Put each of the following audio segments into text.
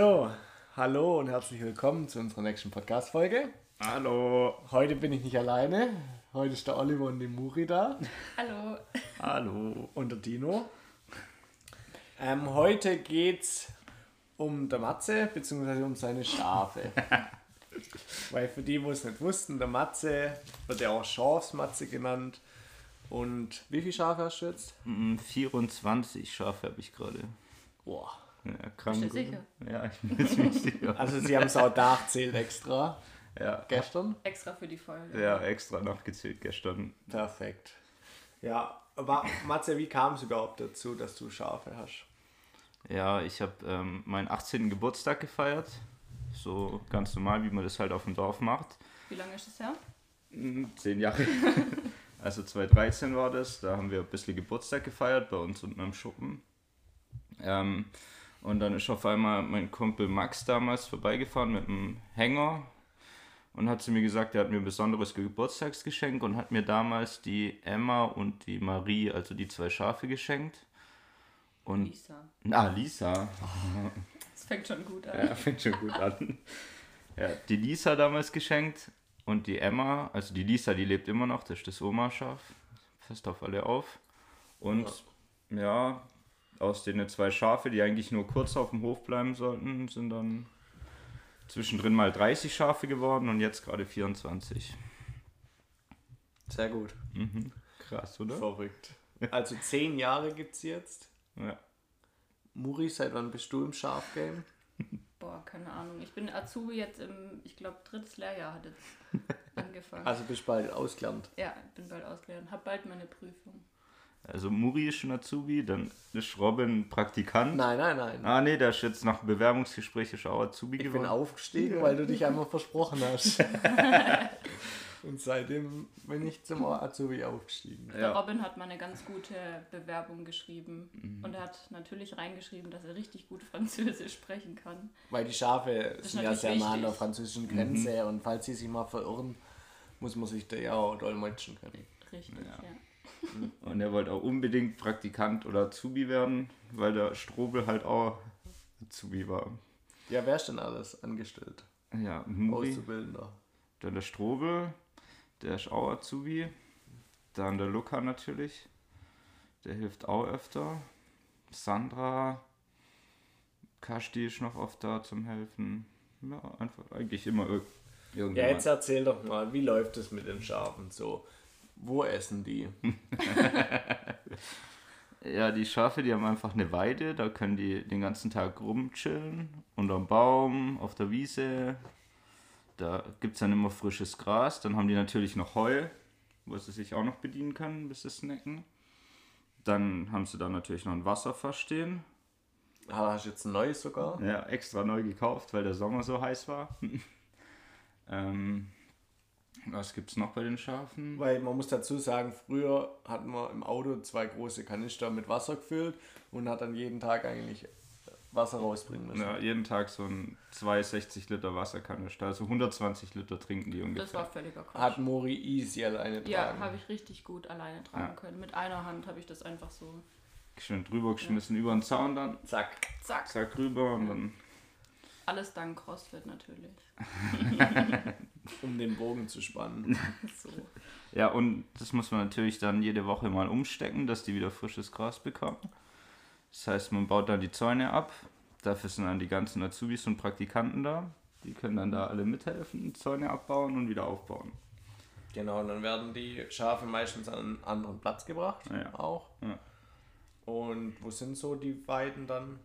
So, hallo und herzlich willkommen zu unserer nächsten Podcast-Folge. Hallo. Heute bin ich nicht alleine. Heute ist der Oliver und die Muri da Hallo. Hallo. und der Dino. Ähm, heute geht's um der Matze bzw. um seine Schafe. Weil für die, wo es nicht wussten, der Matze wird ja auch Schafsmatze genannt. Und wie viele Schafe hast du jetzt? Mm, 24 Schafe habe ich gerade. Boah. Ja, krank. Bist du sicher? Ja, ich bin ziemlich sicher. Also sie haben es auch nachzählt extra. Ja, Gestern. Extra für die Folge. ja, extra nachgezählt gestern. Perfekt. Ja, aber Matze, wie kam es überhaupt dazu, dass du Schafe hast? Ja, ich habe ähm, meinen 18. Geburtstag gefeiert. So ganz normal, wie man das halt auf dem Dorf macht. Wie lange ist das her? Mm, Zehn Jahre. Also 2013 war das. Da haben wir ein bisschen Geburtstag gefeiert bei uns unten am Schuppen. Ähm, und dann ist auf einmal mein Kumpel Max damals vorbeigefahren mit einem Hänger und hat zu mir gesagt, er hat mir ein besonderes Geburtstagsgeschenk und hat mir damals die Emma und die Marie, also die zwei Schafe, geschenkt. Und Lisa. ah, Lisa. Das fängt schon gut an. Ja, fängt schon gut an. Ja, die Lisa damals geschenkt und die Emma, also die Lisa, die lebt immer noch, das ist das Oma-Schaf. Fest auf alle auf. Und ja. Aus den zwei Schafe, die eigentlich nur kurz auf dem Hof bleiben sollten, sind dann zwischendrin mal 30 Schafe geworden und jetzt gerade 24. Sehr gut. Mhm. Krass, oder? Verrückt. Also zehn Jahre gibt es jetzt. Ja. Muri, seit wann bist du im Schafgame? Boah, keine Ahnung. Ich bin Azubi jetzt im, ich glaube, drittes Lehrjahr hat jetzt angefangen. Also bist bald ausgelernt. ja, bin bald ausgelernt. Hab bald meine Prüfung. Also Muri ist schon Azubi, dann ist Robin Praktikant. Nein, nein, nein. Ah nee, der ist jetzt nach Bewerbungsgespräch ist auch Azubi ich bin geworden. aufgestiegen, weil du dich einmal versprochen hast. Und seitdem bin ich zum Azubi aufgestiegen. Der Ja. Robin hat mal eine ganz gute Bewerbung geschrieben. Mhm. Und er hat natürlich reingeschrieben, dass er richtig gut Französisch sprechen kann. Weil die Schafe ist sind ja sehr nah an der französischen Grenze und falls sie sich mal verirren, muss man sich da ja auch dolmetschen können. Richtig, Ja. ja. Und er wollte auch unbedingt Praktikant oder Azubi werden, weil der Strobel halt auch Azubi war. Ja, wer ist denn alles angestellt? Ja, Muri, Auszubildender. dann der Strobel, der ist auch Azubi. Dann der Luca natürlich, der hilft auch öfter. Sandra, Kasti ist noch oft da zum Helfen. Ja, einfach eigentlich immer ir- Ja, jetzt erzähl doch mal, wie läuft es mit den Schafen so? Wo essen die? Ja, die Schafe, die haben einfach eine Weide, da können die den ganzen Tag rumchillen, unterm Baum, auf der Wiese. Da gibt es dann immer frisches Gras. Dann haben die natürlich noch Heu, wo sie sich auch noch bedienen können, bis sie snacken. Dann haben sie da natürlich noch ein Wasserfass stehen. Ah, Hast du jetzt ein neues sogar? Ja, extra neu gekauft, weil der Sommer so heiß war. ähm, was gibt's noch bei den Schafen? Weil man muss dazu sagen, früher hatten wir im Auto zwei große Kanister mit Wasser gefüllt und hat dann jeden Tag eigentlich Wasser rausbringen müssen. Ja, jeden Tag so ein 260 Liter Wasserkanister, also 120 Liter trinken die ungefähr. Das war völliger Quatsch. Hat Mori easy alleine ja, tragen. habe ich richtig gut alleine tragen Ja. können. Mit einer Hand habe ich das einfach so. Schön drüber geschmissen, über den Zaun dann, Zack. Zack. zack rüber und dann. Alles dank CrossFit natürlich. Um den Bogen zu spannen. So. Ja, und das muss man natürlich dann jede Woche mal umstecken, dass die wieder frisches Gras bekommen. Das heißt, man baut dann die Zäune ab. Dafür sind dann die ganzen Azubis und Praktikanten da. Die können dann da alle mithelfen, Zäune abbauen und wieder aufbauen. Genau, und dann werden die Schafe meistens an einen anderen Platz gebracht. Ja. Auch. Ja. Und wo sind so die Weiden dann?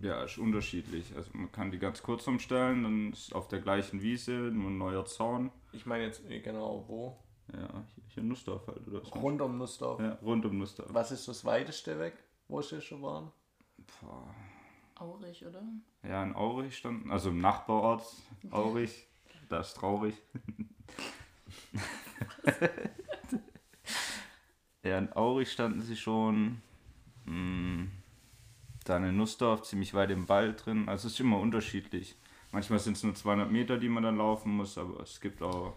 Ja, ist unterschiedlich. Also man kann die ganz kurz umstellen, dann ist auf der gleichen Wiese nur ein neuer Zaun. Ich meine jetzt eh genau wo. Ja, hier, hier Nussdorf halt, oder so. Rund um Nussdorf. Ja, rund um Nussdorf. Was ist das weiteste weg, wo sie schon waren? Boah. Aurig, oder? Ja, in Aurich standen, also im Nachbarort Aurich, da ist traurig. ja, in Aurich standen sie schon, mh, dann in Nussdorf ziemlich weit im Wald drin, also es ist immer unterschiedlich. Manchmal sind es nur 200 Meter, die man dann laufen muss, aber es gibt auch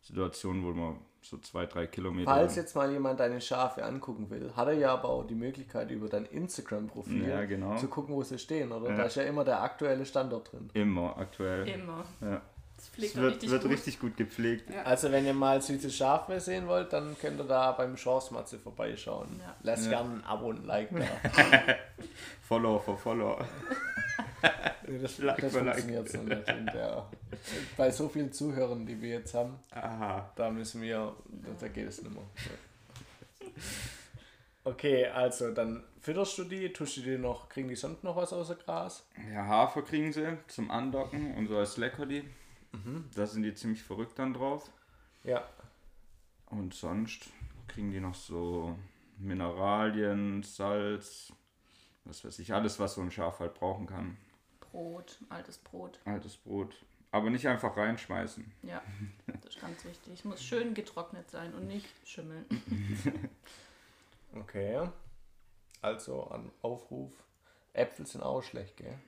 Situationen, wo man so zwei, drei Kilometer. Falls jetzt mal jemand deine Schafe angucken will, hat er ja aber auch die Möglichkeit, über dein Instagram-Profil Ja, genau. zu gucken, wo sie stehen, oder? Ja. Da ist ja immer der aktuelle Standort drin. Immer aktuell. Immer. Ja. Das Es wird, richtig wird gut. richtig gut gepflegt. Ja. Also wenn ihr mal süße Schafe sehen wollt, dann könnt ihr da beim Chance-Matze vorbeischauen. Ja. Lasst Ja. gerne ein Abo und ein Like da. Follower for Follower. Das, Like das funktioniert so nicht. der, bei so vielen Zuhörern, die wir jetzt haben, Aha. da müssen wir, da, da geht es nicht mehr. Okay, also dann fütterst du die, tust du die noch, kriegen die sonst noch was außer Gras? Ja, Hafer kriegen sie zum Andocken und so als Leckerli. Da sind die ziemlich verrückt dann drauf. Ja. Und sonst kriegen die noch so Mineralien, Salz, was weiß ich, alles, was so ein Schaf halt brauchen kann. Brot, altes Brot. Altes Brot. Aber nicht einfach reinschmeißen. Ja, das ist ganz wichtig. Es muss schön getrocknet sein und nicht schimmeln. Okay. Also an Aufruf. Äpfel sind auch schlecht, gell?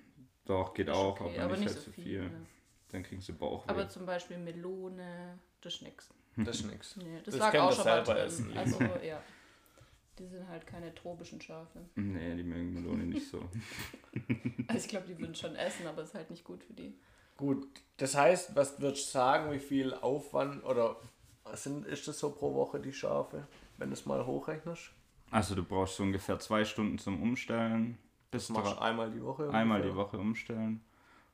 Doch, geht Ist auch, okay, aber, nicht, halt so viel. ja. Dann kriegen sie Bauchweh. Aber zum Beispiel Melone, das ist nix. Das ist nix. Nee, das, Das lag auch schon mal selber drin. essen. Also ja, die sind halt keine tropischen Schafe. nee, die mögen Melone nicht so. Also ich glaube, die würden schon essen, aber ist halt nicht gut für die. Gut, das heißt, was würdest du sagen, wie viel Aufwand oder sind, ist das so pro Woche die Schafe, wenn du es mal hochrechnest? Also du brauchst so ungefähr zwei Stunden zum Umstellen. Bis Das machst du einmal die Woche? einmal ungefähr? die Woche umstellen.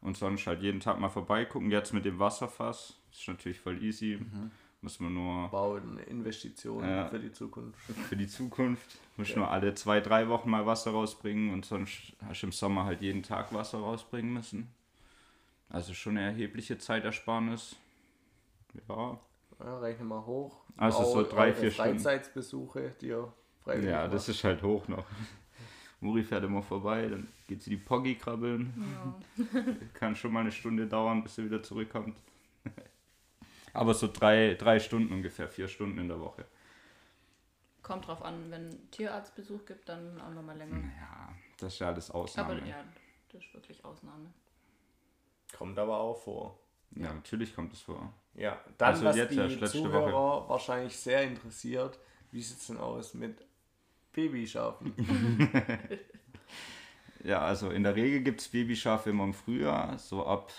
Und sonst halt jeden Tag mal vorbeigucken. Jetzt mit dem Wasserfass. Ist natürlich voll easy. Muss man nur Bau eine Investition Ja. für die Zukunft. für die Zukunft. Muss Ja. nur alle zwei, drei Wochen mal Wasser rausbringen. Und sonst hast du im Sommer halt jeden Tag Wasser rausbringen müssen. Also schon eine erhebliche Zeitersparnis. Ja. Ja, rechne mal hoch. Also so Auch drei, vier Stunden. Freizeitsbesuche, die ihr freiwillig Ja, das ist halt hoch noch. Muri fährt immer vorbei, dann geht sie die Poggi krabbeln. Ja. Kann schon mal eine Stunde dauern, bis sie wieder zurückkommt. Aber so drei, drei Stunden ungefähr, vier Stunden in der Woche. Kommt drauf an, wenn Tierarztbesuch gibt, dann auch nochmal länger. Ja, das ist ja alles Ausnahme. Aber ja, das ist wirklich Ausnahme. Kommt aber auch vor. Ja, natürlich kommt es vor. Ja, dann Also was jetzt die letzte Zuhörer wahrscheinlich sehr interessiert, wie sieht es denn aus mit Babyschafen? Ja, also in der Regel gibt es Babyschafe immer im Frühjahr, so ab,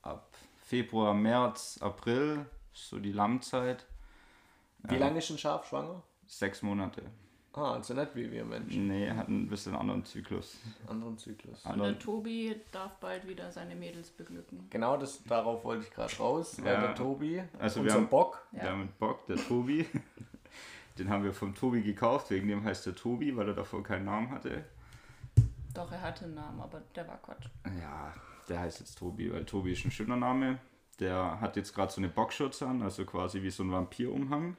ab Februar, März, April, so die Lammzeit. Wie lange ist ein Schaf schwanger? Sechs Monate. Ah, also nicht wie wir Menschen. Nee, hat ein bisschen anderen Zyklus. Anderen Zyklus. Und der Tobi darf bald wieder seine Mädels beglücken. Genau, das, darauf wollte ich gerade raus, weil Ja. der Tobi, Also wir unser haben- Bock, Ja. Der mit Bock, der Tobi. Den haben wir vom Tobi gekauft, wegen dem heißt der Tobi, weil er davor keinen Namen hatte. Doch, er hatte einen Namen, aber der war Quatsch. Ja, der heißt jetzt Tobi, weil Tobi ist ein schöner Name. Der hat jetzt gerade so eine Bockschürze an, also quasi wie so ein Vampirumhang.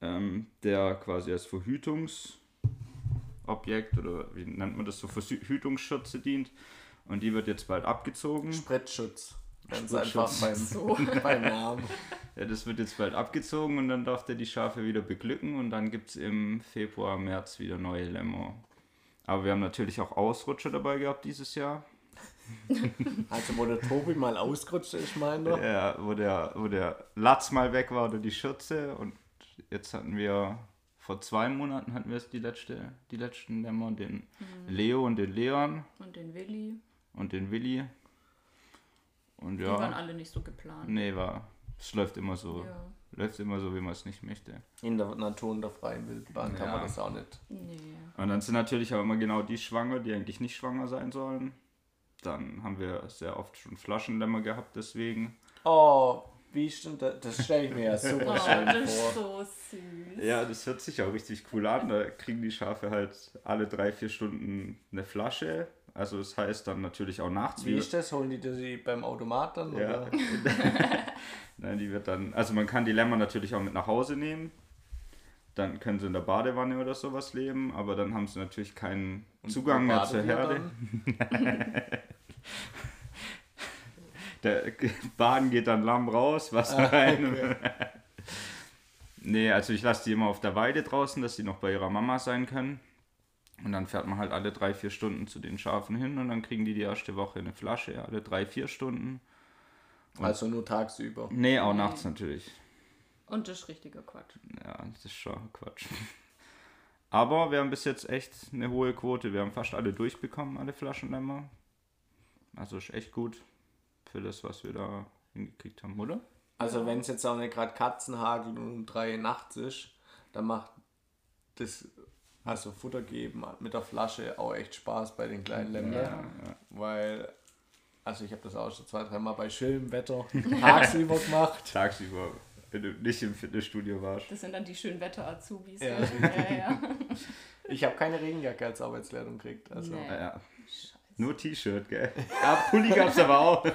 Ähm, der quasi als Verhütungsobjekt oder wie nennt man das so, Verhütungsschürze dient. Und die wird jetzt bald abgezogen. Spritzschutz. Ganz einfach beim, So. beim Namen. Ja, das wird jetzt bald abgezogen und dann darf der die Schafe wieder beglücken und dann gibt es im Februar, März wieder neue Lämmer. Aber wir haben natürlich auch Ausrutscher dabei gehabt dieses Jahr. Also wo der Tobi mal ausgerutscht ist, meint er. Ja, wo der, wo der Latz mal weg war oder die Schürze und jetzt hatten wir, vor zwei Monaten hatten wir es die, letzte, die letzten Lämmer, den Leo und den Leon Und den Willi, und den Willi. Und die waren ja, alle nicht so geplant. nee, war, es läuft immer so, Ja. läuft immer so, wie man es nicht möchte. In der Natur und der freien Wildbahn kann Ja. man das auch nicht. Nee. Und dann sind natürlich auch immer genau die schwanger, die eigentlich nicht schwanger sein sollen. Dann haben wir sehr oft schon Flaschenlämmer gehabt, deswegen. Oh, wie stimmt das? Das stelle ich mir ja Oh, super schön das ist vor. so süß. Ja, das hört sich auch richtig cool an. Da kriegen die Schafe halt alle drei, vier Stunden eine Flasche. Also das heißt dann natürlich auch nachts Wie ist das? Holen die die beim Automat dann? Ja. Nein, die wird dann, also man kann die Lämmer natürlich auch mit nach Hause nehmen. Dann können sie in der Badewanne oder sowas leben, aber dann haben sie natürlich keinen Und Zugang mehr zur Herde. Der Baden geht dann Lamm raus, Wasser Ah, rein. okay. Nee, also ich lasse die immer auf der Weide draußen, dass sie noch bei ihrer Mama sein können. Und dann fährt man halt alle drei, vier Stunden zu den Schafen hin und dann kriegen die die erste Woche eine Flasche, alle drei, vier Stunden. Also nur tagsüber. Nee, auch nachts natürlich. Und das ist richtiger Quatsch. Ja, das ist schon Quatsch. Aber wir haben bis jetzt echt eine hohe Quote. Wir haben fast alle durchbekommen, alle Flaschenlämmer. Also ist echt gut für das, was wir da hingekriegt haben, oder? Also wenn es jetzt auch nicht gerade Katzenhagel und um drei nachts ist, dann macht das also Futter geben mit der Flasche auch echt Spaß bei den kleinen Lämmern. Ja. Weil, also ich habe das auch schon zwei, dreimal bei schönem Wetter tagsüber gemacht. Tagsüber, wenn du nicht im Fitnessstudio warst. Das sind dann die schönen Wetter-Azubis. Ja. ja, ja. Ich habe keine Regenjacke als Arbeitskleidung gekriegt. Also. Nee. Nur T-Shirt, gell? Ja, Pulli gab's aber auch.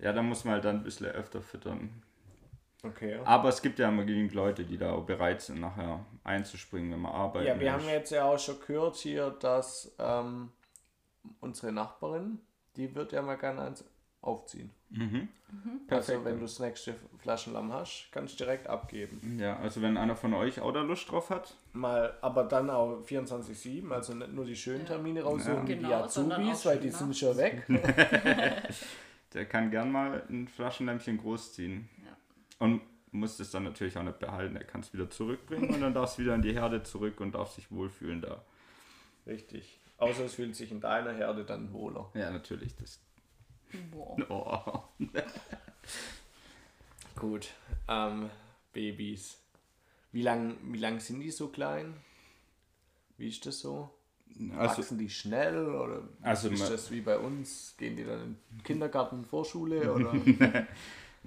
Ja, da muss man halt dann ein bisschen öfter füttern. Okay. Aber es gibt ja immer genügend Leute, die da auch bereit sind, nachher einzuspringen, wenn man arbeitet. Ja, wir haben jetzt ja auch schon gehört hier, dass ähm, unsere Nachbarin, die wird ja mal gerne eins aufziehen. Mhm. Also Perfekt. wenn du das nächste Flaschenlamm hast, kannst du direkt abgeben. Ja, also wenn einer von euch auch da Lust drauf hat, Mal, aber dann auch 24-7, also nicht nur die schönen Termine raussuchen, wie Genau, die Azubis, weil die sind schon weg. der kann gern mal ein Flaschenlämpchen großziehen. Und muss das dann natürlich auch nicht behalten. Er kann es wieder zurückbringen und dann darf es wieder in die Herde zurück und darf sich wohlfühlen da. Richtig. Außer es fühlt sich in deiner Herde dann wohler. Ja, natürlich. Das, Boah. oh. Gut. Ähm, Babys. Wie lang, wie lang sind die so klein? Wie ist das so? Also, Wachsen die schnell oder Also ist das wie bei uns? Gehen die dann in den Kindergarten, Vorschule oder?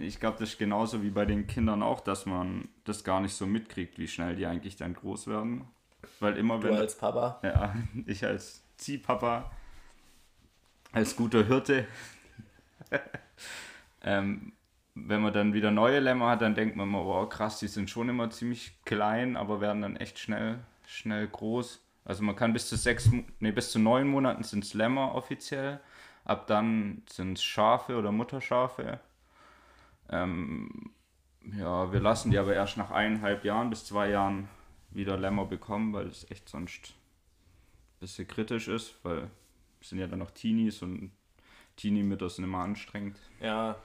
ich glaube, das ist genauso wie bei den Kindern auch, dass man das gar nicht so mitkriegt, wie schnell die eigentlich dann groß werden. Weil immer du wenn. als Papa? Ja, ich als Ziehpapa, als guter Hirte. ähm, wenn man dann wieder neue Lämmer hat, dann denkt man immer, wow, krass, die sind schon immer ziemlich klein, aber werden dann echt schnell, schnell groß. Also man kann bis zu sechs, nee, bis zu neun Monaten sind es Lämmer offiziell. Ab dann sind es Schafe oder Mutterschafe. Ähm, ja, wir lassen die aber erst nach eineinhalb Jahren bis zwei Jahren wieder Lämmer bekommen, weil es echt sonst ein bisschen kritisch ist, weil es sind ja dann noch Teenies und Teenie-Mütter sind immer anstrengend. Ja,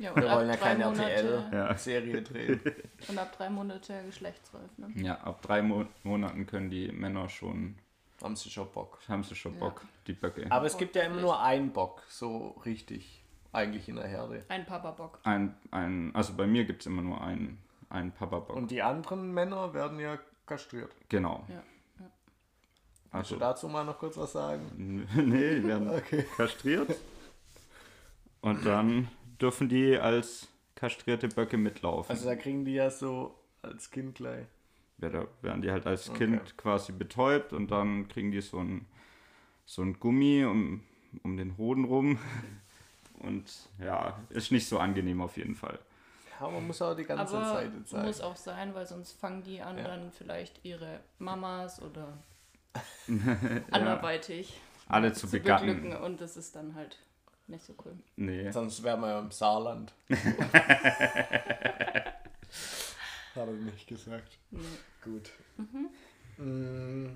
Ja, wir wollen ja keine RTL-Serie drehen. Und ab drei Monate geschlechtsreif, ne? Ja, ab drei Mo Monaten können die Männer schon, Haben sie schon Bock. haben sie schon Ja. Bock, die Böcke. Aber es gibt ja immer nur einen Bock, so richtig, eigentlich in der Herde. Ein Papabock. Ein, ein, also bei mir gibt es immer nur einen, einen Papa-Bock. Und die anderen Männer werden ja kastriert. Genau. Ja. Kannst du Also, dazu mal noch kurz was sagen? nee, die werden Okay. kastriert. Und dann dürfen die als kastrierte Böcke mitlaufen. Also da kriegen die ja so als Kind gleich. Ja, da werden die halt als Okay. Kind quasi betäubt und dann kriegen die so ein, so ein Gummi um, um den Hoden rum. Und ja, ist nicht so angenehm auf jeden Fall. Ja, man muss auch die ganze Aber Zeit zeigen. muss auch sein, weil sonst fangen die an, Ja. dann vielleicht ihre Mamas oder anderweitig Alle zu, zu begatten. beglücken und das ist dann halt nicht so cool. Nee. Sonst wären wir ja im Saarland. Hat er nicht gesagt. Nee. Gut. Mm,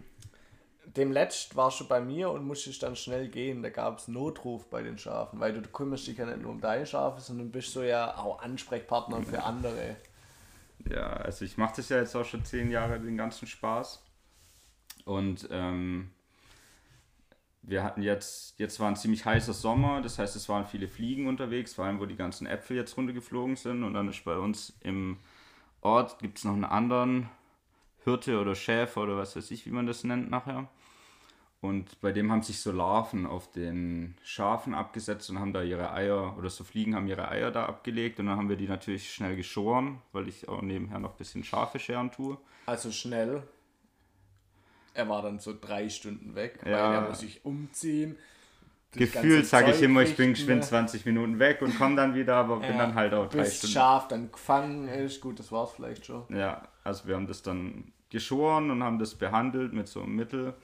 Dem letzt warst du bei mir und musstest dann schnell gehen. Da gab es Notruf bei den Schafen, weil du kümmerst dich ja nicht nur um deine Schafe, sondern bist so ja auch Ansprechpartner für andere. Ja, also ich mache das ja jetzt auch schon zehn Jahre, den ganzen Spaß. Und ähm, wir hatten jetzt, jetzt war ein ziemlich heißer Sommer, das heißt, es waren viele Fliegen unterwegs, vor allem wo die ganzen Äpfel jetzt runtergeflogen sind. Und dann ist bei uns im Ort, gibt es noch einen anderen Hirte oder Schäfer oder was weiß ich, wie man das nennt nachher. Und bei dem haben sich so Larven auf den Schafen abgesetzt und haben da ihre Eier, oder so Fliegen haben ihre Eier da abgelegt. Und dann haben wir die natürlich schnell geschoren, weil ich auch nebenher noch ein bisschen Schafe scheren tue. Also schnell. Er war dann so drei Stunden weg, weil Ja. er muss sich umziehen. Gefühlt sage ich immer, ich bin geschwind ne? 20 Minuten weg und komme dann wieder, aber bin Ja, dann halt auch drei bis Stunden. Schaf dann gefangen ist. Gut, das war's vielleicht schon. Ja, also wir haben das dann geschoren und haben das behandelt mit so einem Mittel.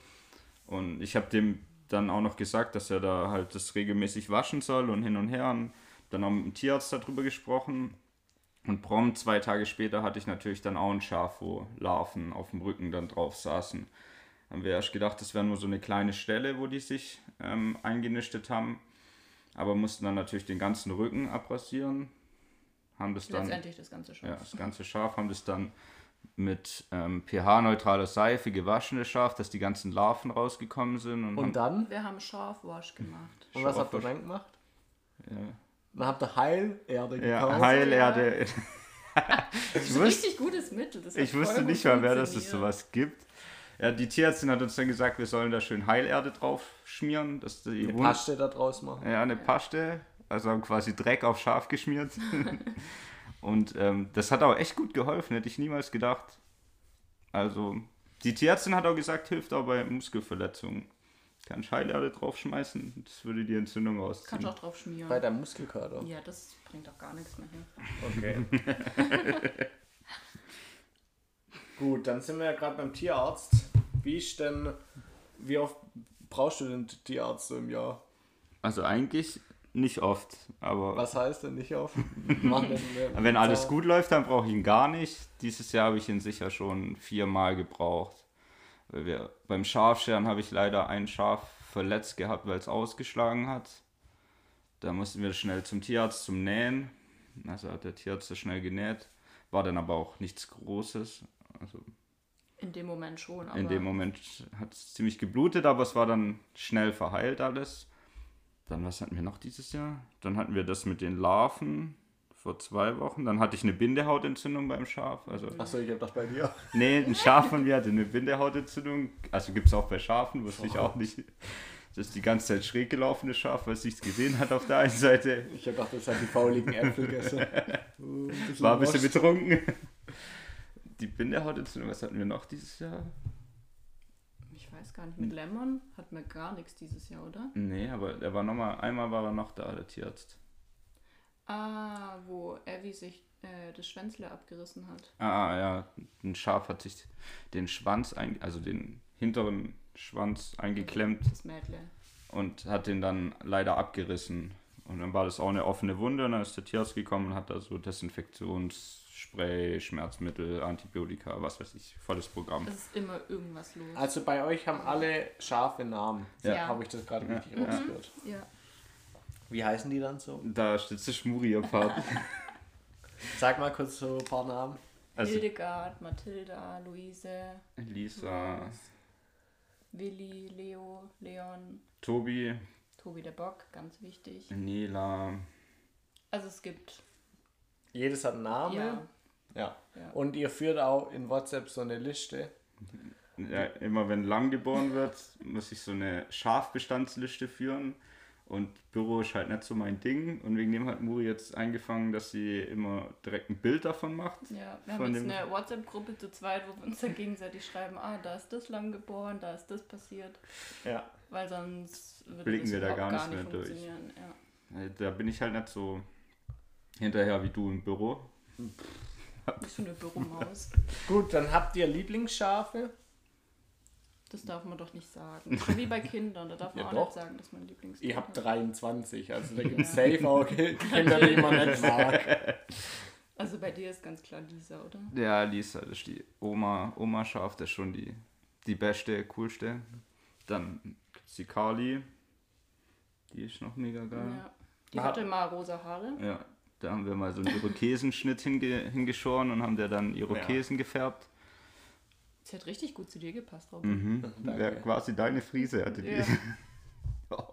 Und ich habe dem dann auch noch gesagt, dass er da halt das regelmäßig waschen soll und hin und her. Und dann haben wir mit dem Tierarzt darüber gesprochen. Und prompt zwei Tage später hatte ich natürlich dann auch ein Schaf, wo Larven auf dem Rücken dann drauf saßen. Haben wir erst gedacht, das wäre nur so eine kleine Stelle, wo die sich ähm, eingenistet haben. Aber mussten dann natürlich den ganzen Rücken abrasieren. haben das dann, Letztendlich das ganze Schaf. ja, das ganze Schaf, haben das dann mit ähm, pH-neutraler Seife gewaschen, das Schaf, dass die ganzen Larven rausgekommen sind. Und, haben, Und dann? Wir haben Schafwasch gemacht. Und was habt ihr dann gemacht? ja, Dann habt ihr Heilerde ja, gekauft. Heilerde. Das ist ein richtig gutes Mittel. Das ich wusste nicht mal, wer dass es sowas gibt. Ja, die Tierärztin hat uns dann gesagt, wir sollen da schön Heilerde drauf schmieren, dass die Eine Wund- Paste da draus machen. Ja, eine Paste, also haben quasi Dreck auf Schaf geschmiert. Und ähm, das hat auch echt gut geholfen, hätte ich niemals gedacht. Also, die Tierärztin hat auch gesagt, hilft auch bei Muskelverletzungen. Kann ich Heilerde draufschmeißen, das würde die Entzündung rausziehen. Kannst du auch drauf schmieren. Bei deinem Muskelkater. Ja, das bringt auch gar nichts mehr hin. Okay. Gut, dann sind wir ja gerade beim Tierarzt. Wie ist denn, wie oft brauchst du den Tierarzt so im Jahr? Also eigentlich nicht oft, aber Was heißt denn nicht oft? Denn wenn alles gut läuft, dann brauche ich ihn gar nicht. Dieses Jahr habe ich ihn sicher schon viermal gebraucht. Weil wir, beim Schafscheren habe ich leider ein Schaf verletzt gehabt, weil es ausgeschlagen hat. Da mussten wir schnell zum Tierarzt zum Nähen. Also hat der Tierarzt das schnell genäht. War dann aber auch nichts Großes. Also In dem Moment schon. Aber in dem Moment hat es ziemlich geblutet, aber es war dann schnell verheilt alles. Dann, was hatten wir noch dieses Jahr? Dann hatten wir das mit den Larven vor zwei Wochen. Dann hatte ich eine Bindehautentzündung beim Schaf. Also, Achso, ich hab doch bei dir. nee, ein Schaf von mir hatte eine Bindehautentzündung. Also gibt es auch bei Schafen, wusste ich auch nicht. Das ist die ganze Zeit schräg gelaufene Schaf, weil es nichts gesehen hat auf der einen Seite. Ich hab gedacht, das hat die fauligen Äpfel gegessen. Uh, War ein bisschen betrunken. Die Bindehautentzündung, was hatten wir noch dieses Jahr? ich weiß gar nicht, mit Lemon hatten wir gar nichts dieses Jahr, oder? Nee, aber er war noch mal, einmal war er noch da, der Tierarzt. Ah, wo Abby sich äh, das Schwänzle abgerissen hat. Ah, ja, ein Schaf hat sich den Schwanz, ein, also den hinteren Schwanz eingeklemmt Das Mädle. und hat den dann leider abgerissen. Und dann war das auch eine offene Wunde und dann ist der Tierarzt gekommen und hat da so Desinfektionsspray, Schmerzmittel, Antibiotika, was weiß ich, volles Programm. Es ist immer irgendwas los. Also bei euch haben alle scharfe Namen. Ja. Habe ich das gerade richtig rausgehört. ja. Wie heißen die dann so? Da steht der Schmuri am Part. Sag mal kurz so ein paar Namen. Also Hildegard, Mathilda, Luise, Lisa, Willi, Leo, Leon, Tobi, Tobi der Bock, ganz wichtig. Nela, Also es gibt Jedes hat einen Namen. ja, Ja. Ja. Und ihr führt auch in WhatsApp so eine Liste. Ja, immer wenn lang geboren wird, muss ich so eine Schafbestandsliste führen. Und Büro ist halt nicht so mein Ding. Und wegen dem hat Muri jetzt eingefangen, dass sie immer direkt ein Bild davon macht. ja. Wir haben jetzt eine WhatsApp-Gruppe zu zweit, wo wir uns dann gegenseitig schreiben, ah, da ist das lang geboren, da ist das passiert. Ja. Weil sonst würde Blicken das wir da überhaupt gar nicht mehr durch. Ja. Äh, Da bin ich halt nicht so hinterher wie du im Büro. Bist du eine Büromaus? Gut, dann habt ihr Lieblingsschafe. Das darf man doch nicht sagen. So wie bei Kindern, da darf man Ja, auch doch. nicht sagen, dass man Lieblings. Ihr habt 23, also da gibt es safe auch Kinder, die man nicht mag. Also bei dir ist ganz klar Lisa, oder? Ja, Lisa, das ist die Oma, Oma Schaf, das ist schon die, die beste, coolste. Dann es die ist noch mega geil. Ja. Die Ah. hatte mal rosa Haare. Ja, da haben wir mal so einen Irokesenschnitt hinge hingeschoren und haben der dann Irokesen gefärbt. Sie hat richtig gut zu dir gepasst, Robin. Mhm. Danke. Ja, quasi deine Frise hatte die. Ja.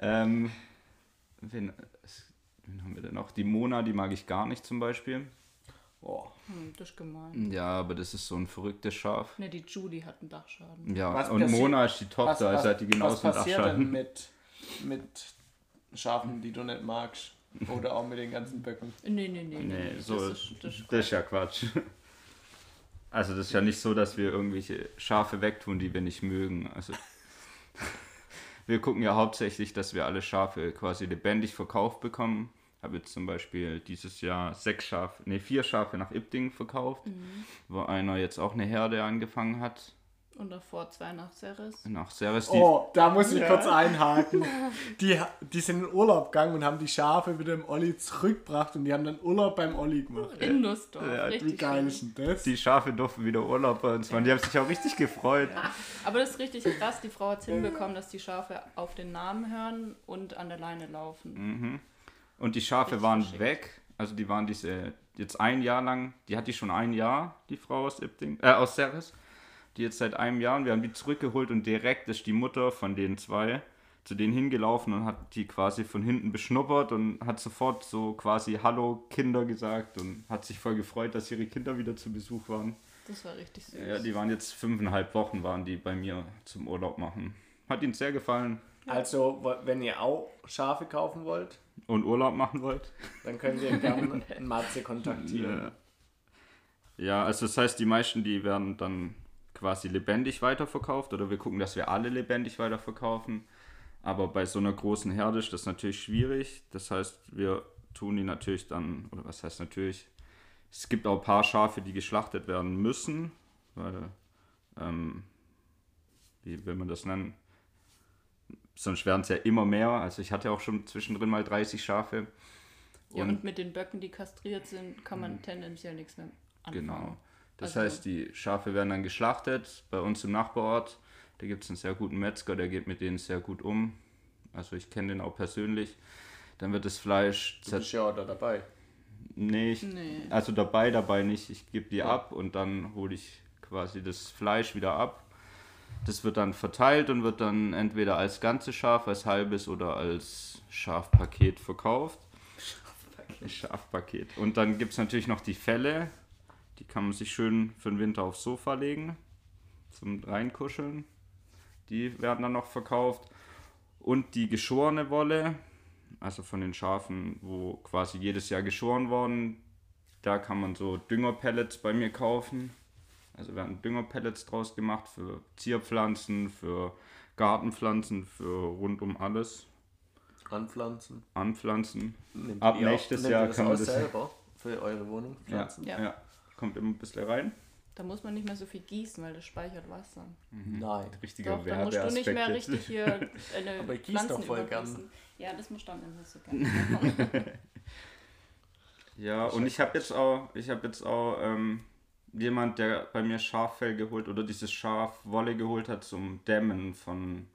ähm, wen, wen haben wir denn noch? Die Mona, die mag ich gar nicht zum Beispiel. Boah. Hm, das ist gemein. Ja, aber das ist so ein verrücktes Schaf. Ne, die Judy hat einen Dachschaden. Ja, Was und Mona ist die Tochter, also hat die was genauso einen passiert denn Dachschaden. mit, mit Schafen, die du nicht magst? Oder auch mit den ganzen Böcken? Nee, nee, nee. Nee, so das ist, das ist Das ist ja Quatsch. Also das ist ja nicht so, dass wir irgendwelche Schafe wegtun, die wir nicht mögen. Also wir gucken ja hauptsächlich, dass wir alle Schafe quasi lebendig verkauft bekommen. Habe jetzt zum Beispiel dieses Jahr sechs Schafe, nee, vier Schafe nach Ibding verkauft, wo einer jetzt auch eine Herde angefangen hat. Und davor zwei nach Ceres. Nach Ceres, Oh, da muss ich Ja. kurz einhaken. Die, die sind in Urlaub gegangen und haben die Schafe wieder im Olli zurückgebracht und die haben dann Urlaub beim Olli gemacht. In Nussdorf. Ja, wie richtig Wie geil ist denn das? die Schafe durften wieder Urlaub bei uns machen. Die haben sich auch richtig gefreut. Aber das ist richtig krass. Die Frau hat es hinbekommen, dass die Schafe auf den Namen hören und an der Leine laufen. Und die Schafe waren geschickt. weg Also die waren diese, jetzt ein Jahr lang, die hat die schon ein Jahr, die Frau aus Ipting, äh, aus Serres. Die jetzt seit einem Jahr, und wir haben die zurückgeholt und direkt ist die Mutter von den zwei zu denen hingelaufen und hat die quasi von hinten beschnuppert und hat sofort so quasi Hallo Kinder gesagt und hat sich voll gefreut, dass ihre Kinder wieder zu Besuch waren. Das war richtig süß. Ja, die waren jetzt fünfeinhalb Wochen waren die bei mir zum Urlaub machen. Hat ihnen sehr gefallen. Also, wenn ihr auch Schafe kaufen wollt, Und Urlaub machen wollt? dann könnt ihr gerne Matze kontaktieren. Ja, also das heißt, die meisten, die werden dann quasi lebendig weiterverkauft oder wir gucken, dass wir alle lebendig weiterverkaufen. Aber bei so einer großen Herde ist das natürlich schwierig. Das heißt, wir tun die natürlich dann, oder was heißt natürlich, es gibt auch ein paar Schafe, die geschlachtet werden müssen, weil, ähm, wie will man das nennen? Sonst wären es ja immer mehr. Also ich hatte auch schon zwischendrin mal 30 Schafe. Ja, Und- und mit den Böcken, die kastriert sind, kann man tendenziell nichts mehr anfangen. Genau. Das Also- heißt, die Schafe werden dann geschlachtet bei uns im Nachbarort. Da gibt es einen sehr guten Metzger, der geht mit denen sehr gut um. Also ich kenne den auch persönlich. Dann wird das Fleisch Du bist ja auch da dabei. Nee, ich, Nee. also dabei, dabei nicht. Ich gebe die ab und dann hole ich quasi das Fleisch wieder ab. Das wird dann verteilt und wird dann entweder als ganzes Schaf, als halbes oder als Schafpaket verkauft. Schafpaket. Und dann gibt es natürlich noch die Felle. Die kann man sich schön für den Winter aufs Sofa legen. Zum Reinkuscheln. Die werden dann noch verkauft. Und die geschorene Wolle, also von den Schafen, wo quasi jedes Jahr geschoren worden, da kann man so Düngerpellets bei mir kaufen. Also werden Düngerpellets draus gemacht für Zierpflanzen, für Gartenpflanzen, für rund um alles. Anpflanzen. Anpflanzen. Nehmt Ab ihr auch- nächstes nehmt Jahr ihr das kann man auch das- selber für eure Wohnung Ja, pflanzen? ja. Ja. Kommt immer ein bisschen rein. Da muss man nicht mehr so viel gießen, weil das speichert Wasser. Nein. Richtiger Doch, dann musst du nicht mehr richtig hier eine Aber ich gieß doch voll übergießen. Ja, das muss dann immer so gerne. Ja, und ich habe jetzt auch, ich habe jetzt auch ähm, jemand, der bei mir Schaffell geholt oder dieses Schafwolle geholt hat zum Dämmen von,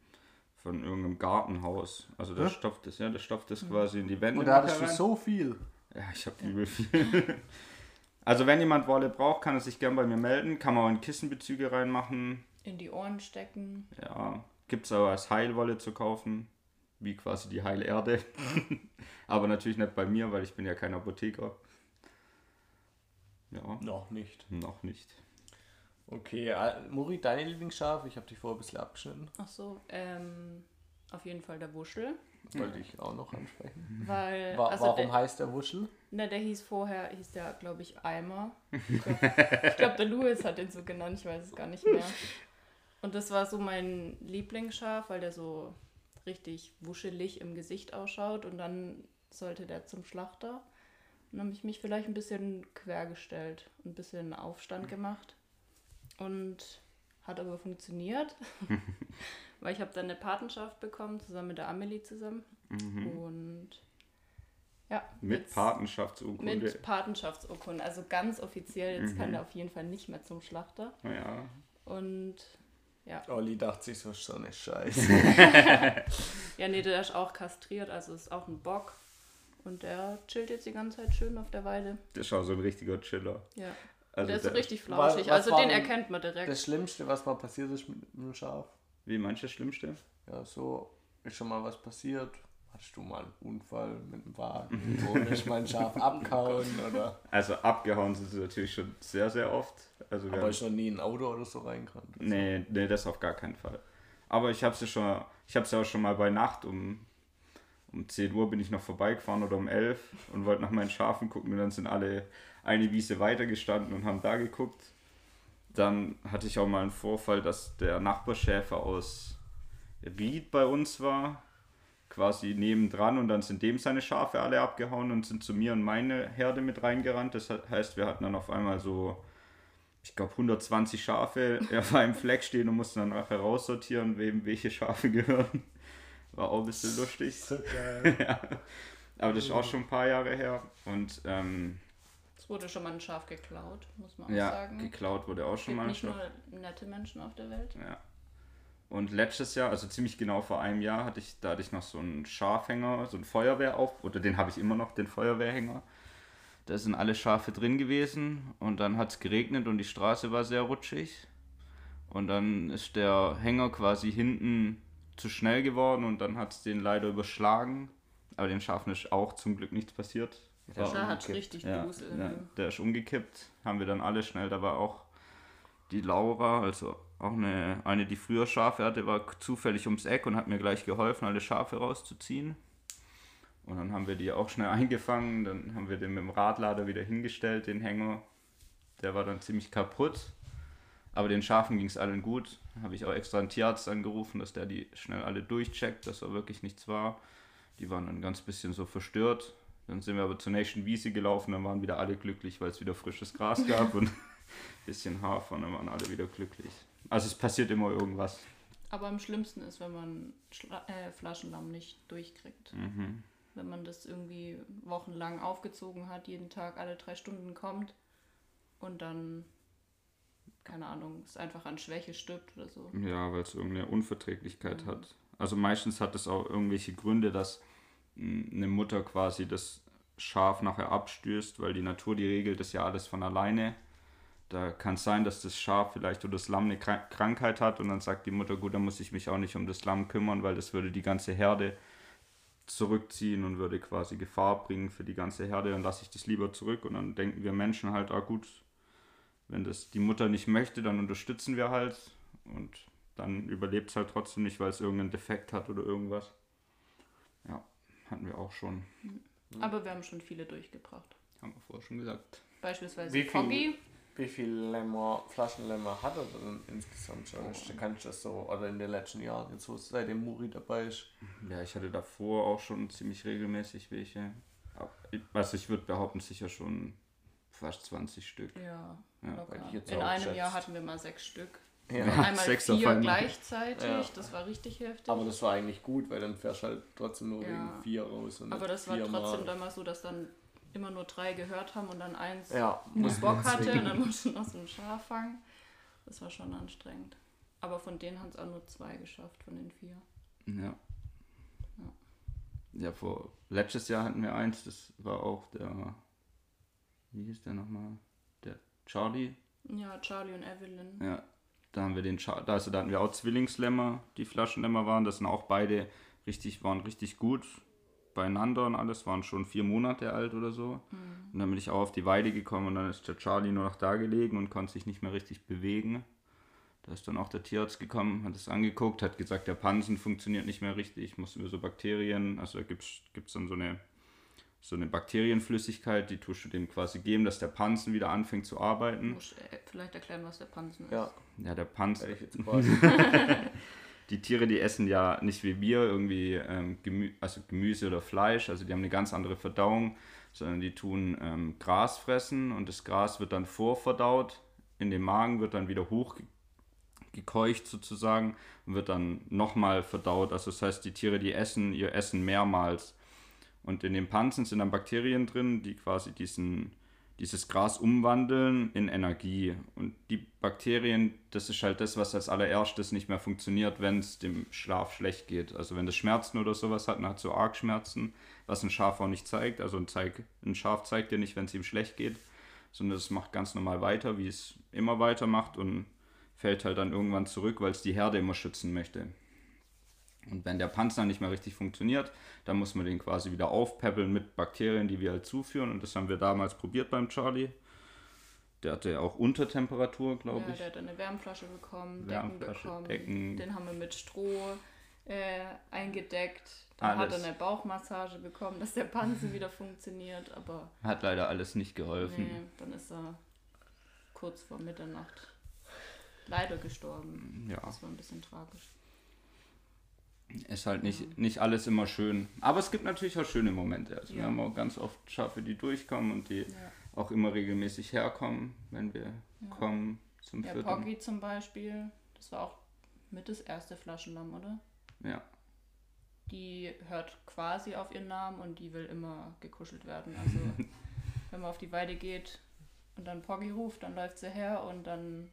von irgendeinem Gartenhaus. Also der Hä? stopft das, ja, der stopft das quasi in die Wände. Und da hattest du so viel. Ja, ich habe übel viel. also wenn jemand Wolle braucht, kann er sich gern bei mir melden. Kann man auch in Kissenbezüge reinmachen. In die Ohren stecken. Ja, gibt es aber als Heilwolle zu kaufen, wie quasi die Heilerde. aber natürlich nicht bei mir, weil ich bin ja kein Apotheker. Ja, Noch nicht. noch nicht. Okay, äh, Muri, deine Lieblingsschaf? Ich habe dich vorher ein bisschen abgeschnitten. Ach so, ähm, auf jeden Fall der Wuschel. Wollte ich auch noch ansprechen. Weil, Wa also warum der, heißt der Wuschel? ne, der hieß vorher, hieß der, glaube ich, Eimer. Ich glaube, glaub, der Louis hat den so genannt, ich weiß es gar nicht mehr. Und das war so mein Lieblingsschaf, weil der so richtig wuschelig im Gesicht ausschaut. Und dann sollte der zum Schlachter. Und dann habe ich mich vielleicht ein bisschen quergestellt, ein bisschen Aufstand gemacht. Und hat aber funktioniert. weil ich habe dann eine Patenschaft bekommen, zusammen mit der Amelie zusammen. Und ja. Mhm. Mit jetzt- Patenschaftsurkunde. mit Patenschaftsurkunde, also ganz offiziell. Jetzt Mhm. kann er auf jeden Fall nicht mehr zum Schlachter. Ja, Und ja, Olli dachte sich so, so eine Scheiße. ja, nee, der ist auch kastriert, also ist auch ein Bock. Und der chillt jetzt die ganze Zeit schön auf der Weide. das ist auch so ein richtiger Chiller. Ja. Also der ist so der- richtig flauschig. was also war den erkennt man direkt. Das Schlimmste, was mal passiert ist mit einem Schaf? Wie manche Schlimmste? Ja, so ist schon mal was passiert. Hattest du mal einen Unfall mit dem Wagen? Wo ist mein Schaf abgehauen? Oder? Also abgehauen sind sie natürlich schon sehr, sehr oft. Also Aber haben- ist noch nie in ein Auto oder so reingerannt. Nee, nee, das auf gar keinen Fall. Aber ich habe sie schon, ich habe sie auch schon mal bei Nacht um, um 10 Uhr bin ich noch vorbeigefahren oder um 11 und wollte nach meinen Schafen gucken und dann sind alle eine Wiese weiter gestanden und haben da geguckt. Dann hatte ich auch mal einen Vorfall, dass der Nachbarschäfer aus Ried bei uns war, quasi nebendran und dann sind dem seine Schafe alle abgehauen und sind zu mir und meine Herde mit reingerannt. Das heißt, wir hatten dann auf einmal so ich glaube 120 Schafe auf einem Fleck stehen und mussten dann nachher raussortieren, wem welche Schafe gehören. War auch ein bisschen lustig. So geil. ja. Aber das ist auch schon ein paar Jahre her. Und ähm, Es wurde schon mal ein Schaf geklaut, muss man auch ja, sagen. geklaut wurde auch Es schon gibt mal ein nicht Schaf. nur nette Menschen auf der Welt. Ja. Und letztes Jahr, also ziemlich genau vor einem Jahr, hatte ich, da hatte ich noch so einen Schafhänger, so einen Feuerwehrauf, oder den habe ich immer noch, den Feuerwehrhänger. Da sind alle Schafe drin gewesen und dann hat es geregnet und die Straße war sehr rutschig. Und dann ist der Hänger quasi hinten zu schnell geworden und dann hat es den leider überschlagen. Aber den Schafen ist auch zum Glück nichts passiert. Der Schaf hat richtig ja, Dusel. ja, ne? der ist umgekippt. Haben wir dann alle schnell. Da war auch die Laura, also auch eine, eine, die früher Schafe hatte, war zufällig ums Eck und hat mir gleich geholfen, alle Schafe rauszuziehen. Und dann haben wir die auch schnell eingefangen. Dann haben wir den mit dem Radlader wieder hingestellt, den Hänger. Der war dann ziemlich kaputt. Aber den Schafen ging es allen gut. Habe ich auch extra einen Tierarzt angerufen, dass der die schnell alle durchcheckt, dass da wirklich nichts war. Die waren dann ganz bisschen so verstört. Dann sind wir aber zur nächsten Wiese gelaufen, dann waren wieder alle glücklich, weil es wieder frisches Gras gab und ein bisschen Hafer und dann waren alle wieder glücklich. Also es passiert immer irgendwas. Aber am schlimmsten ist, wenn man Schla äh, Flaschenlamm nicht durchkriegt. Mhm. Wenn man das irgendwie wochenlang aufgezogen hat, jeden Tag alle drei Stunden kommt und dann, keine Ahnung, es einfach an Schwäche stirbt oder so. Ja, weil es irgendeine Unverträglichkeit hat. Also meistens hat es auch irgendwelche Gründe, dass mh, eine Mutter quasi das Schaf nachher abstößt, weil die Natur, die regelt das ja alles von alleine. Da kann es sein, dass das Schaf vielleicht oder das Lamm eine Krank- Krankheit hat und dann sagt die Mutter, gut, dann muss ich mich auch nicht um das Lamm kümmern, weil das würde die ganze Herde zurückziehen und würde quasi Gefahr bringen für die ganze Herde, dann lasse ich das lieber zurück und dann denken wir Menschen halt, ah gut, wenn das die Mutter nicht möchte, dann unterstützen wir halt und dann überlebt es halt trotzdem nicht, weil es irgendeinen Defekt hat oder irgendwas. Ja, hatten wir auch schon. Aber wir haben schon viele durchgebracht. Haben wir vorher schon gesagt. Beispielsweise Wie viel- Foggy. Wie viele Lämmer, Flaschenlämmer hat er denn insgesamt schon? Oh. Kannst du das so, oder in den letzten Jahren, jetzt wo seitdem Muri dabei ist? Ja, ich hatte davor auch schon ziemlich regelmäßig welche. Also ich würde behaupten, sicher schon fast 20 Stück. Ja, Ja, In einem geschätzt. Jahr hatten wir mal sechs Stück. Ja. Einmal Sechs vier davon. gleichzeitig, Ja. das war richtig heftig. Aber das war eigentlich gut, weil dann fährst du halt trotzdem nur Ja. wegen vier raus. Und Aber das war trotzdem dann mal so, dass dann immer nur drei gehört haben und dann eins Ja, nur Bock hatte und dann musste noch so ein Schaf fangen. Das war schon anstrengend. Aber von denen haben es auch nur zwei geschafft, von den vier. Ja. Ja, vor letztes Jahr hatten wir eins, das war auch der, wie hieß der nochmal? Der Charlie. Ja, Charlie und Evelyn. Ja, da haben wir den, Char also da hatten wir auch Zwillingslämmer, die Flaschenlämmer waren, das sind auch beide richtig, waren richtig gut beieinander und alles, waren schon vier Monate alt oder so. Und dann bin ich auch auf die Weide gekommen und dann ist der Charlie nur noch da gelegen und konnte sich nicht mehr richtig bewegen. Da ist dann auch der Tierarzt gekommen, hat es angeguckt, hat gesagt, der Pansen funktioniert nicht mehr richtig, muss über so Bakterien, also da gibt es dann so eine, so eine Bakterienflüssigkeit, die tust du dem quasi geben, dass der Pansen wieder anfängt zu arbeiten. Muss äh, vielleicht erklären, was der Pansen ist. Ja, Ja, der Pansen, die Tiere, die essen ja nicht wie wir irgendwie ähm, Gemü also Gemüse oder Fleisch, also die haben eine ganz andere Verdauung, sondern die tun ähm, Gras fressen und das Gras wird dann vorverdaut, in den Magen wird dann wieder hochgekeucht sozusagen und wird dann nochmal verdaut. Also das heißt, die Tiere, die essen ihr Essen mehrmals. Und in den Panzen sind dann Bakterien drin, die quasi diesen, dieses Gras umwandeln in Energie. Und die Bakterien, das ist halt das, was als allererstes nicht mehr funktioniert, wenn es dem Schlaf schlecht geht. Also wenn das Schmerzen oder sowas hat, dann hat so Argschmerzen, was ein Schaf auch nicht zeigt. Also ein, Zeig, ein Schaf zeigt dir nicht, wenn es ihm schlecht geht, sondern es macht ganz normal weiter, wie es immer weitermacht und fällt halt dann irgendwann zurück, weil es die Herde immer schützen möchte. Und wenn der Panzer nicht mehr richtig funktioniert, dann muss man den quasi wieder aufpäppeln mit Bakterien, die wir halt zuführen. Und das haben wir damals probiert beim Charlie. Der hatte auch Untertemperatur, glaube Ja, ich. der hat eine Wärmflasche bekommen, Wärmflasche, Decken bekommen. Decken. Den haben wir mit Stroh äh, eingedeckt. Dann hat Alles. er eine Bauchmassage bekommen, dass der Pansen wieder funktioniert. Aber Hat leider alles nicht geholfen. nee, dann ist er kurz vor Mitternacht leider gestorben. Ja, Das war ein bisschen tragisch. Ist halt nicht, nicht alles immer schön. Aber es gibt natürlich auch schöne Momente. Also wir Ja. haben auch ganz oft Schafe, die durchkommen und die Ja. auch immer regelmäßig herkommen, wenn wir kommen zum Ja, Füttern. Poggy zum Beispiel, das war auch mit das erste Flaschenlamm, oder? Ja. Die hört quasi auf ihren Namen und die will immer gekuschelt werden. Also wenn man auf die Weide geht und dann Poggy ruft, dann läuft sie her und dann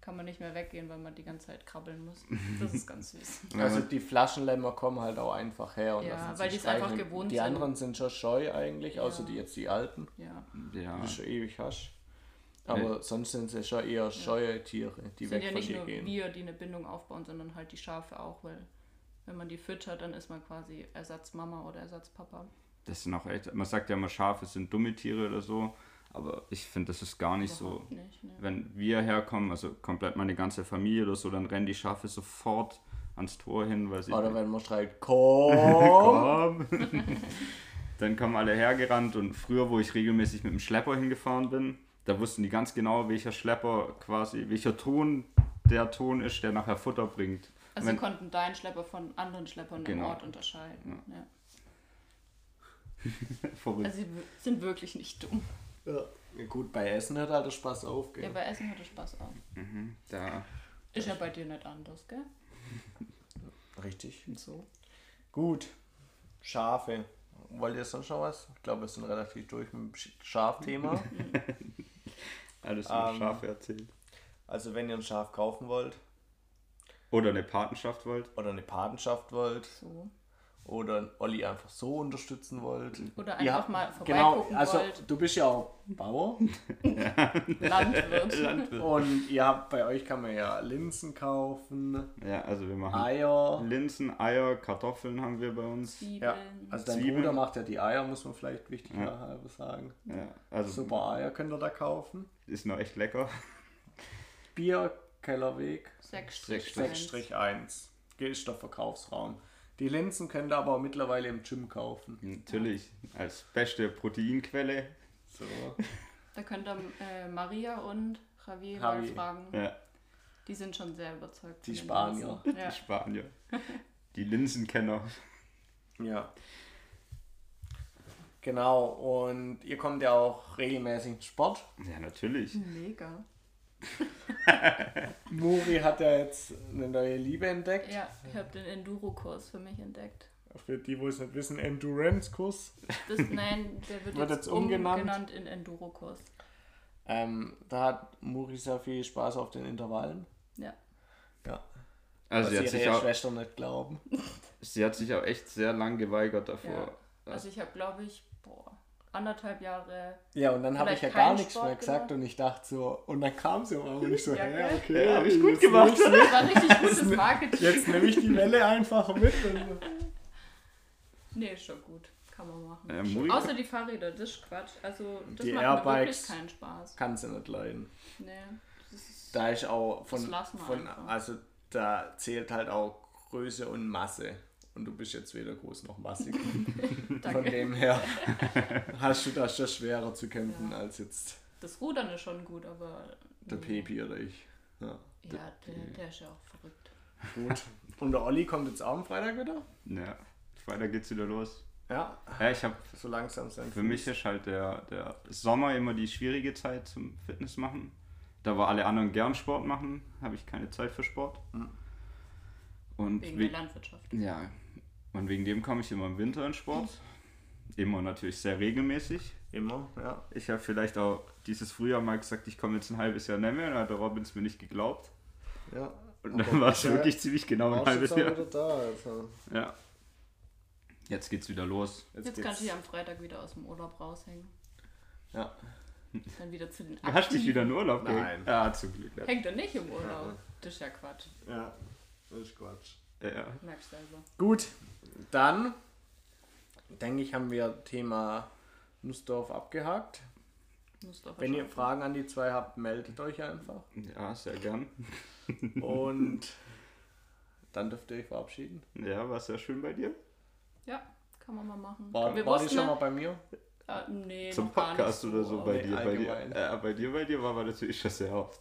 kann man nicht mehr weggehen, weil man die ganze Zeit krabbeln muss. Das ist ganz süß. Also die Flaschenlämmer kommen halt auch einfach her. Und Ja, lassen weil sich die es einfach gewohnt Die sind. anderen sind schon scheu eigentlich, außer Ja. die jetzt die alten, Ja. Ja, die schon ewig hast. Aber sonst sind sie schon eher scheue Tiere, die sind weg ja von nicht dir nur gehen. wir, die eine Bindung aufbauen, sondern halt die Schafe auch, weil wenn man die füttert, dann ist man quasi Ersatzmama oder Ersatzpapa. das sind auch echt, man sagt ja immer, Schafe sind dumme Tiere oder so, aber ich finde, das ist gar nicht so. Überhaupt nicht, ne. Wenn wir herkommen, also komplett meine ganze Familie oder so, dann rennen die Schafe sofort ans Tor hin, weil sie. Oder wenn man schreit, komm! Komm! dann kommen alle hergerannt und früher, wo ich regelmäßig mit dem Schlepper hingefahren bin, da wussten die ganz genau, welcher Schlepper quasi, welcher Ton der Ton ist, der nachher Futter bringt. Also Wenn- sie konnten deinen Schlepper von anderen Schleppern Genau. im Ort unterscheiden. Ja. Verrückt. Also sie sind wirklich nicht dumm. Ja. Gut, bei Essen hört halt der Spaß auf, gell? Ja, bei Essen hatte Spaß auch. da, Ist ja bei dir nicht anders, gell? Richtig. So. Gut. Schafe. Wollt ihr sonst noch was? Ich glaube, wir sind relativ durch mit dem Sch- Schafthema. alles über Ähm, Schafe erzählt. also wenn ihr ein Schaf kaufen wollt Oder eine Patenschaft wollt. oder eine Patenschaft wollt So. Oder Olli einfach so unterstützen wollt. Oder ihr einfach habt- mal Genau, vorbeigucken also wollt. du bist ja auch Bauer Landwirt. Landwirt. und ihr habt bei euch kann man ja Linsen kaufen, Ja, also wir machen Eier. Linsen, Eier, Kartoffeln haben wir bei uns. Ja, Zwiebeln. also dein Zwiebeln. Bruder macht ja die Eier, muss man vielleicht wichtig Ja. halber sagen. Ja, also Super Eier könnt ihr da kaufen. ist noch echt lecker. Bier, Kellerweg, 6-1. 6-1. Ist der Verkaufsraum. Die Linsen könnt ihr aber auch mittlerweile im Gym kaufen. Natürlich, als beste Proteinquelle. So. Da könnt ihr äh, Maria und Javier Javi. mal fragen. Ja, Die sind schon sehr überzeugt. Die Spanier. Ja. die Spanier. Die Linsenkenner. Ja. Genau, und ihr kommt ja auch regelmäßig ins Sport. Ja, natürlich. Mega. Muri hat ja jetzt eine neue Liebe entdeckt. Ja, ich habe den Enduro-Kurs für mich entdeckt. Für die, wo es nicht wissen, Endurance-Kurs. Nein, der wird, Wird jetzt, jetzt umgenannt? umgenannt in Enduro-Kurs. Ähm, da hat Muri sehr viel Spaß auf den Intervallen. Ja. Ja. Also sie hat, ihre sich auch, Schwester nicht glauben. sie hat sich auch echt sehr lang geweigert davor. Ja. Also ich habe, glaube ich, boah, anderthalb Jahre. Ja, und dann habe ich ja gar nichts Sport mehr gesagt gemacht? und ich dachte so, und dann kam sie aber und ich so, Ja, hä, okay, Ja, hab ich gut jetzt gemacht. Das war richtig gutes mit. Marketing. Jetzt nehme ich die Welle einfach mit. Und Nee, ist schon gut. Kann man machen. Äh, Muri- Außer die Fahrräder, das ist Quatsch. Also das Die macht mir wirklich keinen Spaß. kann sie nicht leiden. Nee. Das ist, Da ist auch von, von einfach. also da zählt halt auch Größe und Masse. Und du bist jetzt weder groß noch massig. Von dem her hast du das schon schwerer zu kämpfen als jetzt Das Rudern ist schon gut, aber. der nee. Pepi oder ich. Ja, Ja, der, der ist ja auch verrückt. gut. Und der Olli kommt jetzt auch am Freitag wieder? Ja, Freitag geht's wieder los. Ja, Ja, ich habe so langsam sein. Für mich ist halt der, der Sommer immer die schwierige Zeit zum Fitness machen. Da wo alle anderen gern Sport machen, habe ich keine Zeit für Sport. Und Wegen we- der Landwirtschaft. ja, und wegen dem komme ich immer im Winter in Sport. Immer natürlich sehr regelmäßig. Immer, ja. Ich habe vielleicht auch dieses Frühjahr mal gesagt, ich komme jetzt ein halbes Jahr nicht mehr. Dann hat der Robins mir nicht geglaubt. ja. Und dann war es wirklich ziemlich genau ein halbes Jahr. da. Also. Ja. Jetzt geht's wieder los. Jetzt, geht's- kannst du dich am Freitag wieder aus dem Urlaub raushängen. Ja. Dann wieder zu den Du hast dich Aktiven. wieder in Urlaub Nein. gehen. Ja, zum Glück. Hängt er nicht im Urlaub. Das ist ja Quatsch. Ja, das ist Quatsch. Ja. Merkst selber. Gut, dann denke ich, haben wir Thema Nussdorf abgehakt. Du aber Wenn ihr. Fragen an die zwei habt, meldet euch einfach. ja, sehr gern. Und dann dürft ihr euch verabschieden. Ja, war sehr schön bei dir. Ja, kann man mal machen. War, wir war die schon ja- mal bei mir? Ah, nee, Zum noch gar nicht Podcast oder so bei Nee, dir. Bei dir, äh, bei dir, bei dir war aber natürlich schon sehr oft.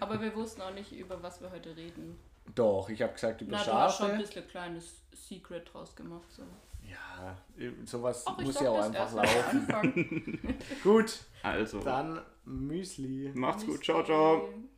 Aber wir wussten auch nicht, über was wir heute reden. Doch, ich habe gesagt über Na, du hast schon ein Schafe. bisschen kleines Secret draus gemacht. So. Ja, sowas Ach, muss ja auch einfach laufen. Gut, Also, dann Müsli. macht's gut. Ciao, ciao. Müsli.